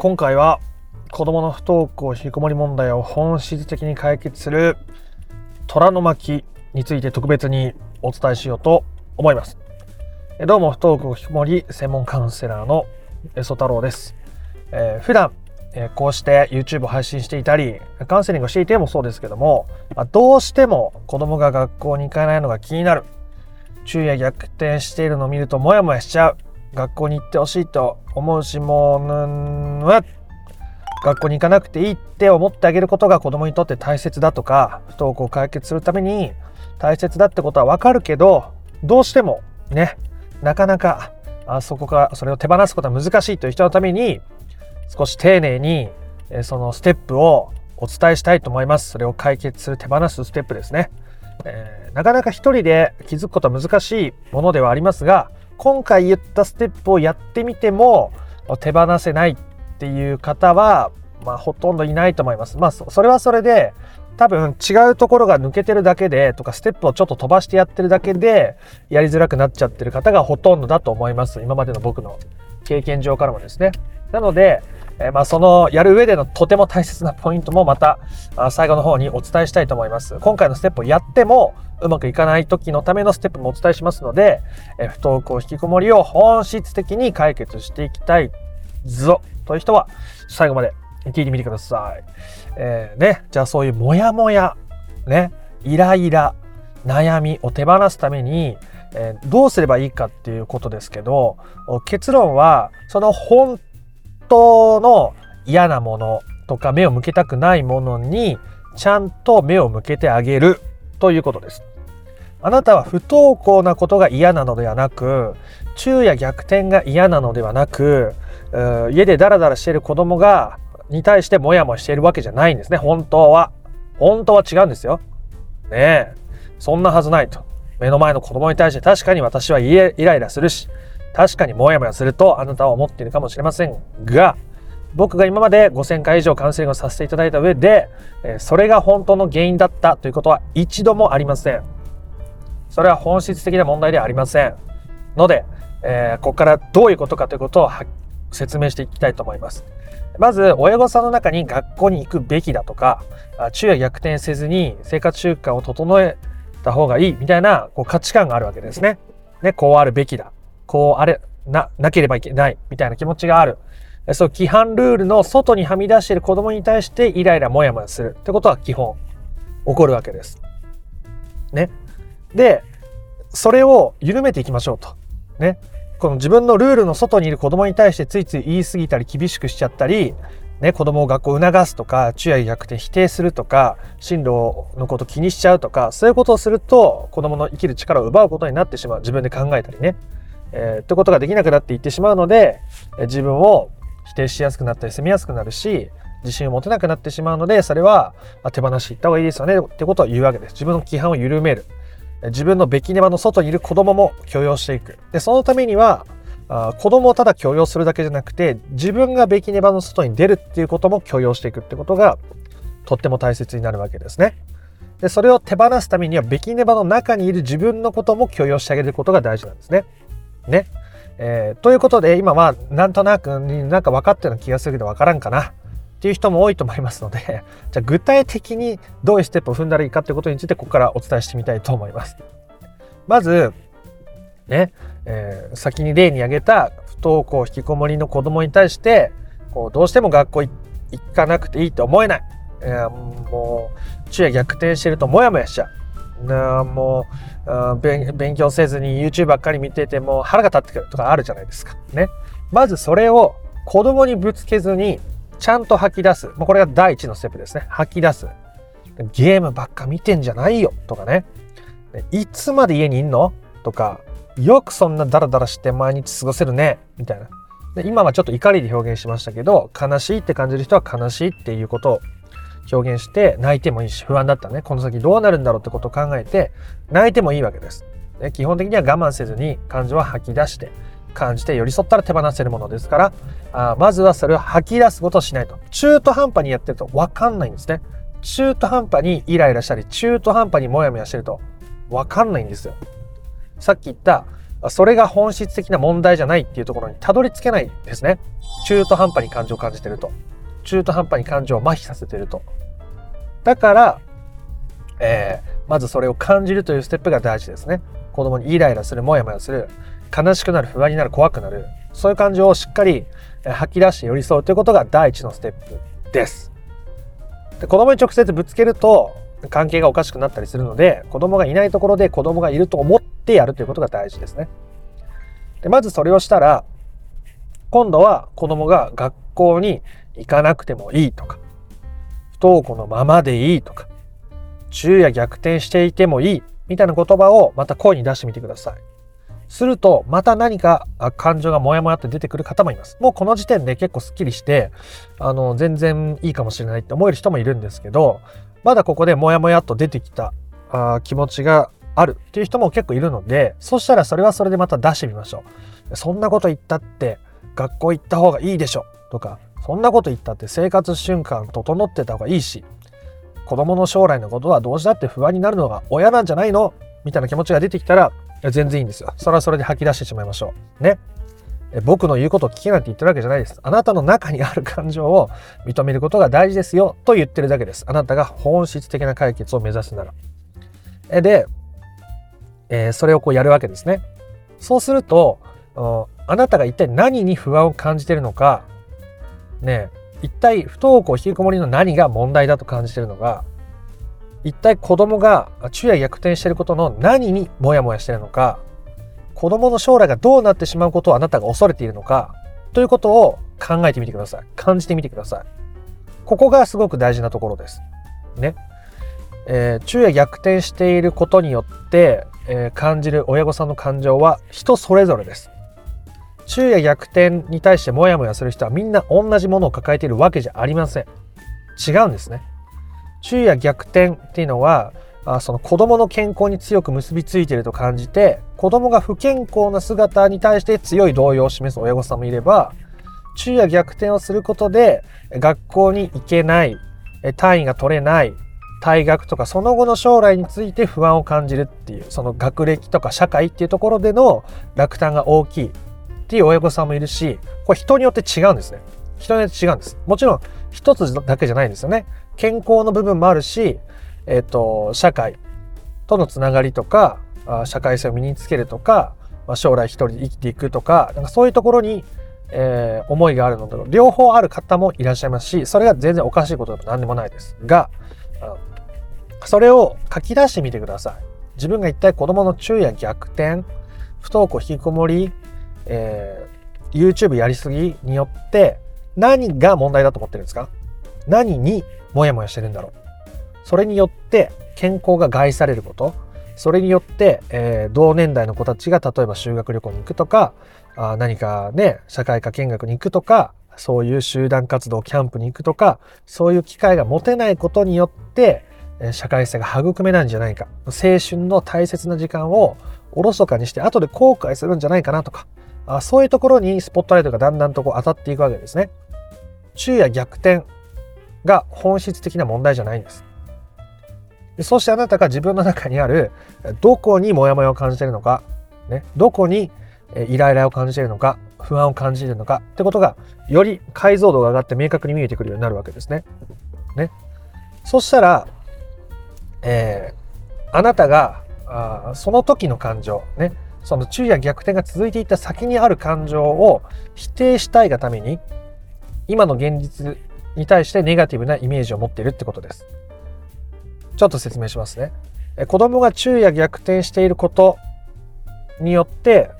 今回は子供の不登校引きこもり問題を本質的に解決する虎の巻について特別にお伝えしようと思います。どうも不登校引きこもり専門カウンセラーのエソ太郎です、えー、普段えこうして YouTube を配信していたりカウンセリングをしていてもそうですけども、まどうしても子供が学校に行かないのが気になる。昼夜逆転しているのを見るとモヤモヤしちゃう。学校に行ってほしいと思うしもうぬわ学校に行かなくていいって思ってあげることが子供にとって大切だとか不登校を解決するために大切だってことはわかるけどどうしてもねなかなかあそこからそれを手放すことは難しいという人のために少し丁寧にそのステップをお伝えしたいと思います。それを解決する手放すステップですね。えー、なかなか一人で気づくことは難しいものではありますが、今回言ったステップをやってみても手放せないっていう方は、まあ、ほとんどいないと思います。まあ、それはそれで多分違うところが抜けてるだけでとかステップをちょっと飛ばしてやってるだけでやりづらくなっちゃってる方がほとんどだと思います。今までの僕の経験上からもですね。なので、えまあ、そのやる上でのとても大切なポイントもまた最後の方にお伝えしたいと思います。今回のステップをやってもうまくいかない時のためのステップもお伝えしますので、え不登校引きこもりを本質的に解決していきたいぞという人は最後まで聞いてみてください。えー、ね、じゃあそういうモヤモヤ、ね、イライラ、悩みを手放すために、えー、どうすればいいかっていうことですけど結論はその本当の嫌なものとか目を向けたくないものにちゃんと目を向けてあげるということです。あなたは不登校なことが嫌なのではなく昼夜逆転が嫌なのではなく家でダラダラしている子供がに対してモヤモヤしているわけじゃないんですね。本当は。本当は違うんですよ。ねえ。そんなはずないと。目の前の子供に対して確かに私はイライラするし確かにモヤモヤするとあなたは思っているかもしれませんが僕が今まで5000回以上カウンセリングをさせていただいた上でそれが本当の原因だったということは一度もありませんそれは本質的な問題ではありませんので、えー、ここからどういうことかということを説明していきたいと思いますまず親御さんの中に学校に行くべきだとか昼夜逆転せずに生活習慣を整えた方がいいみたいなこう価値観があるわけですね。ね、こうあるべきだ。こうあれ、な、なければいけない、みたいな気持ちがある。そう、規範ルールの外にはみ出している子供に対してイライラモヤモヤするってことは基本起こるわけです。ね。で、それを緩めていきましょうと。ね。この自分のルールの外にいる子供に対してついつい言い過ぎたり厳しくしちゃったり、ね、子供を学校促すとか、昼夜逆転否定するとか、進路のこと気にしちゃうとか、そういうことをすると子供の生きる力を奪うことになってしまう。自分で考えたりね。えー、ってことができなくなっていってしまうので、自分を否定しやすくなったり責めやすくなるし自信を持てなくなってしまうのでそれは手放していった方がいいですよねってことを言うわけです自分の規範を緩める自分のべきね場の外にいる子供も許容していくでそのためにはあ子供をただ許容するだけじゃなくて自分がべきね場の外に出るっていうことも許容していくってことがとっても大切になるわけですね。でそれを手放すためにはべきね場の中にいる自分のことも許容してあげることが大事なんですね。ね。えー、ということで今はなんとなくなんか分かったような気がするけど分からんかなっていう人も多いと思いますので じゃあ具体的にどういうステップを踏んだらいいかということについてここからお伝えしてみたいと思います。まずね、えー、先に例に挙げた不登校引きこもりの子供に対してこうどうしても学校行かなくていいって思えない、えー、もう昼夜逆転してるとモヤモヤしちゃうなもう勉強せずに YouTube ばっかり見てても腹が立ってくるとかあるじゃないですか。ね。まずそれを子供にぶつけずにちゃんと吐き出す。もうこれが第一のステップですね。吐き出す。ゲームばっか見てんじゃないよとかね。いつまで家にいんの？とか、よくそんなダラダラして毎日過ごせるねみたいな。で今はちょっと怒りで表現しましたけど、悲しいって感じる人は悲しいっていうことを表現して泣いてもいいし不安だったねこの先どうなるんだろうってことを考えて泣いてもいいわけです。ね、基本的には我慢せずに感情は吐き出して感じて寄り添ったら手放せるものですからあまずはそれを吐き出すことをしないと中途半端にやってると分かんないんですね中途半端にイライラしたり中途半端にモヤモヤしてると分かんないんですよさっき言ったそれが本質的な問題じゃないっていうところにたどり着けないですね。中途半端に感情を感じてると。中途半端に感情を麻痺させてると。だから、えー、まずそれを感じるというステップが大事ですね。子供にイライラする、モヤモヤする、悲しくなる、不安になる、怖くなる。そういう感情をしっかり吐き出して寄り添うということが第一のステップです。で子供に直接ぶつけると関係がおかしくなったりするので子供がいないところで子供がいると思ってやるということが大事ですね。でまずそれをしたら今度は子供が学校に行かなくてもいいとか不登校のままでいいとか昼夜逆転していてもいいみたいな言葉をまた声に出してみてください。するとまた何か感情がモヤモヤって出てくる方もいます。もうこの時点で結構すっきりしてあの全然いいかもしれないって思える人もいるんですけどまだここでモヤモヤっと出てきたあ気持ちがあるっていう人も結構いるのでそしたらそれはそれでまた出してみましょう。そんなこと言ったって学校行った方がいいでしょとかそんなこと言ったって生活瞬間整ってた方がいいし子供の将来のことはどうしたって不安になるのが親なんじゃないの？みたいな気持ちが出てきたら全然いいんですよ。それはそれで吐き出してしまいましょう。ね。僕の言うことを聞けないって言ってるわけじゃないです。あなたの中にある感情を認めることが大事ですよと言ってるだけです。あなたが本質的な解決を目指すなら。で、え、それをこうやるわけですね。そうすると、あなたが一体何に不安を感じてるのか、ね、一体不登校引きこもりの何が問題だと感じているのか、一体子供が昼夜逆転していることの何にモヤモヤしているのか子供の将来がどうなってしまうことをあなたが恐れているのかということを考えてみてください。感じてみてください。ここがすごく大事なところです。ね。えー、昼夜逆転していることによって、えー、感じる親御さんの感情は人それぞれです。昼夜逆転に対してモヤモヤする人はみんな同じものを抱えているわけじゃありません。違うんですね。昼夜逆転っていうのはあその子供の健康に強く結びついていると感じて子供が不健康な姿に対して強い動揺を示す親御さんもいれば昼夜逆転をすることで学校に行けない単位が取れない退学とかその後の将来について不安を感じるっていうその学歴とか社会っていうところでの落胆が大きい。っていう親御さんもいるしこれ人によって違うんですね人によって違うんですもちろん一つだけじゃないんですよね健康の部分もあるし、えっ、ー、と、社会とのつながりとか、社会性を身につけるとか、ま、将来一人で生きていくとか、なんかそういうところに、えー、思いがあるので、両方ある方もいらっしゃいますし、それが全然おかしいことでも何でもないです。が、それを書き出してみてください。自分が一体子供の昼夜逆転、不登校引きこもり、えー、YouTube やりすぎによって何が問題だと思ってるんですか？何にモヤモヤしてるんだろう？それによって健康が害されること？それによって、えー、同年代の子たちが例えば修学旅行に行くとかあ何かね社会科見学に行くとかそういう集団活動キャンプに行くとかそういう機会が持てないことによって社会性が育めないんじゃないか。青春の大切な時間をおろそかにして後で後悔するんじゃないかなとか。あそういうところにスポットライトがだんだんとこう当たっていくわけですね。昼夜逆転が本質的な問題じゃないんです。そしてあなたが自分の中にあるどこにモヤモヤを感じているのか、ね、どこにイライラを感じているのか、不安を感じているのかってことがより解像度が上がって明確に見えてくるようになるわけですね。ねそしたら、えー、あなたがあその時の感情、ね、その昼夜逆転が続いていった先にある感情を否定したいがために今の現実に対してネガティブなイメージを持っているってことです。ちょっと説明しますね。子供が昼夜逆転していることによって、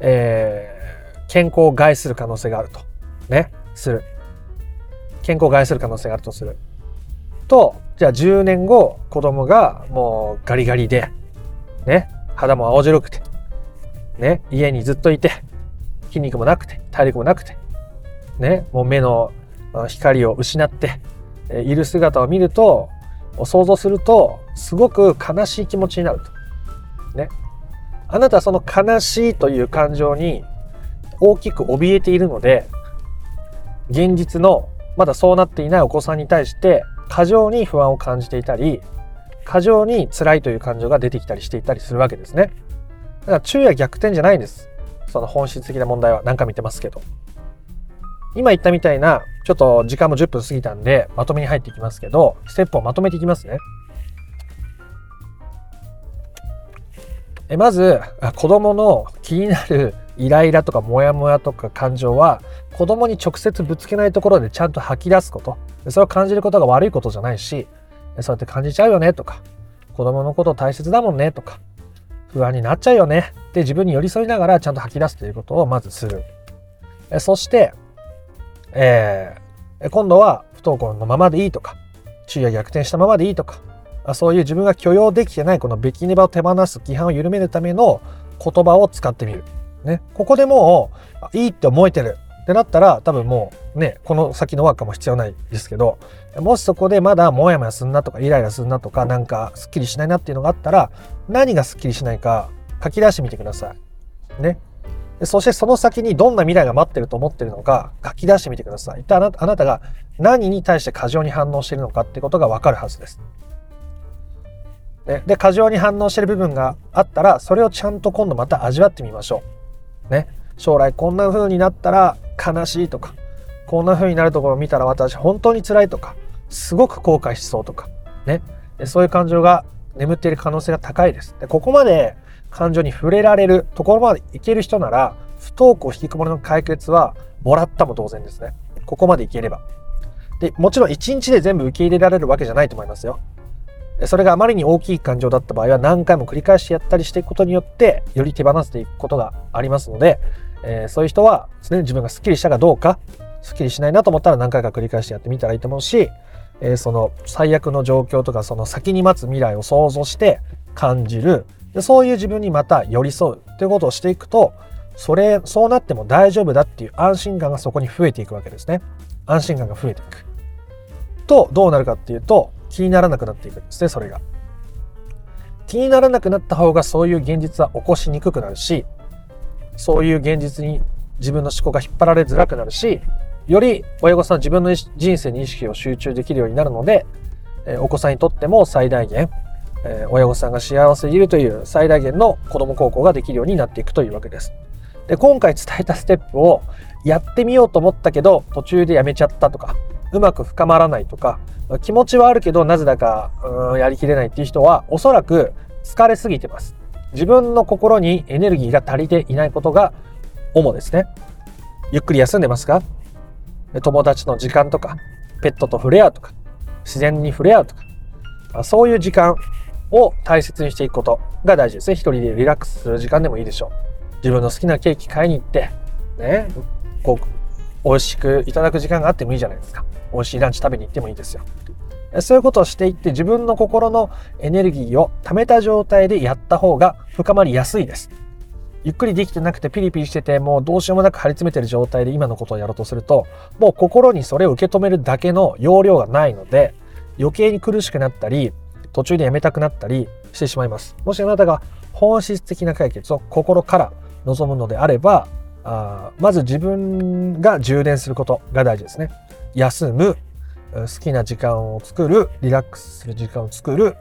えー、健康を害する可能性があると。ね。する。健康を害する可能性があるとする。と、じゃあ10年後、子供がもうガリガリで、ね。肌も青白くて、ね。家にずっといて、筋肉もなくて、体力もなくて、ね。もう目の光を失っている姿を見ると想像するとすごく悲しい気持ちになると。ね。あなたはその悲しいという感情に大きく怯えているので現実のまだそうなっていないお子さんに対して過剰に不安を感じていたり過剰に辛いという感情が出てきたりしていたりするわけですね。だから昼夜逆転じゃないんです。その本質的な問題は何回も言ってますけど。今言ったみたいな、ちょっと時間も10分過ぎたんで、まとめに入っていきますけど、ステップをまとめていきますね。えまず、子供の気になるイライラとかモヤモヤとか感情は、子供に直接ぶつけないところでちゃんと吐き出すこと。それを感じることが悪いことじゃないし、そうやって感じちゃうよねとか、子供のこと大切だもんねとか、不安になっちゃうよねって自分に寄り添いながらちゃんと吐き出すということをまずする。そして、えー、今度は不登校のままでいいとか、昼夜逆転したままでいいとか、そういう自分が許容できてないこのべきねばを手放す規範を緩めるための言葉を使ってみる。ね、ここでもういいって思えてるってなったら多分もうねこの先のワークも必要ないですけどもしそこでまだモヤモヤすんなとかイライラすんなとかなんかすっきりしないなっていうのがあったら何がすっきりしないか書き出してみてください。ね。そしてその先にどんな未来が待ってると思ってるのか書き出してみてください。一体あなたが何に対して過剰に反応してるのかってことがわかるはずです。で過剰に反応してる部分があったらそれをちゃんと今度また味わってみましょう。ね、将来こんな風になったら悲しいとかこんな風になるところを見たら私本当に辛いとかすごく後悔しそうとかねそういう感情が眠っている可能性が高いです。でここまで感情に触れられるところまでいける人なら不登校引きこもりの解決はもらったも同然ですね。ここまでいければ。でもちろん1日で全部受け入れられるわけじゃないと思いますよ。それがあまりに大きい感情だった場合は何回も繰り返しやったりしていくことによってより手放していくことがありますので、えー、そういう人はですね自分がスッキリしたかどうかスッキリしないなと思ったら何回か繰り返してやってみたらいいと思うし、えー、その最悪の状況とかその先に待つ未来を想像して感じる。でそういう自分にまた寄り添うということをしていくとそれそうなっても大丈夫だっていう安心感がそこに増えていくわけですね。安心感が増えていく。とどうなるかっていうと気にならなくなっていくんですね、それが。気にならなくなった方がそういう現実は起こしにくくなるし、そういう現実に自分の思考が引っ張られづらくなるし、より親御さん自分の人生に意識を集中できるようになるので、えお子さんにとっても最大限、え親御さんが幸せでいるという最大限の子供孝行ができるようになっていくというわけです。で今回伝えたステップをやってみようと思ったけど途中でやめちゃったとかうまく深まらないとか気持ちはあるけどなぜだかうんやりきれないっていう人はおそらく疲れすぎてます自分の心にエネルギーが足りていないことが主ですね。ゆっくり休んでますか？友達の時間とかペットと触れ合うとか自然に触れ合うとか。そういう時間を大切にしていくことが大事ですね。一人でリラックスする時間でもいいでしょう。自分の好きなケーキ買いに行ってねこう美味しくいただく時間があってもいいじゃないですか。美味しいランチ食べに行ってもいいですよ。そういうことをしていって自分の心のエネルギーを貯めた状態でやった方が深まりやすいです。ゆっくりできてなくてピリピリしててもうどうしようもなく張り詰めてる状態で今のことをやろうとするともう心にそれを受け止めるだけの容量がないので余計に苦しくなったり途中でやめたくなったりしてしまいます。もしあなたが本質的な解決を心から望むのであればあまず自分が充電することが大事ですね。休む好きな時間を作るリラックスする時間を作る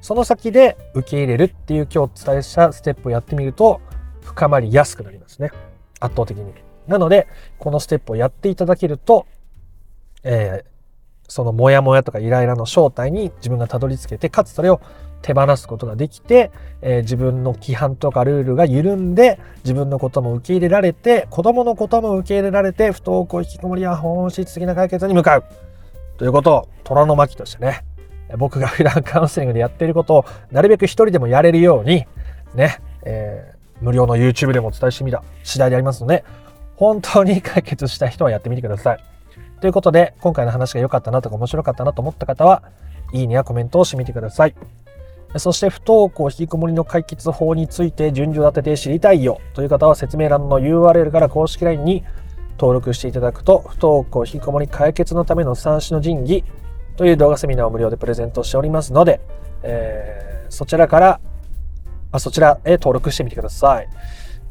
その先で受け入れるっていう今日お伝えしたステップをやってみると深まりやすくなりますね。圧倒的に。なのでこのステップをやっていただけると、えー、そのモヤモヤとかイライラの正体に自分がたどり着けてかつそれを手放すことができて、えー、自分の規範とかルールが緩んで自分のことも受け入れられて子供のことも受け入れられて不登校引きこもりは本質的な解決に向かう。ということを虎の巻としてね、僕が普段カウンセリングでやっていることをなるべく一人でもやれるように、ね、えー、無料の YouTube でもお伝えしてみた次第でありますので、本当に解決したい人はやってみてください。ということで、今回の話が良かったなとか面白かったなと思った方は、いいねやコメントをしてみてください。そして不登校引きこもりの解決法について順序立てて知りたいよという方は説明欄の URL から公式 LINE に登録していただくと、不登校引きこもり解決のための三種の神器という動画セミナーを無料でプレゼントしておりますので、えー、そちらからあ、そちらへ登録してみてください。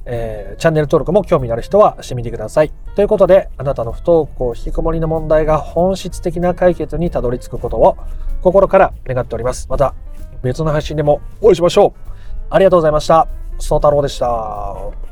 えー、チャンネル登録も興味のある人はしてみてください。ということで、あなたの不登校引きこもりの問題が本質的な解決にたどり着くことを心から願っております。また別の配信でもお会いしましょう。ありがとうございました。宗太郎でした。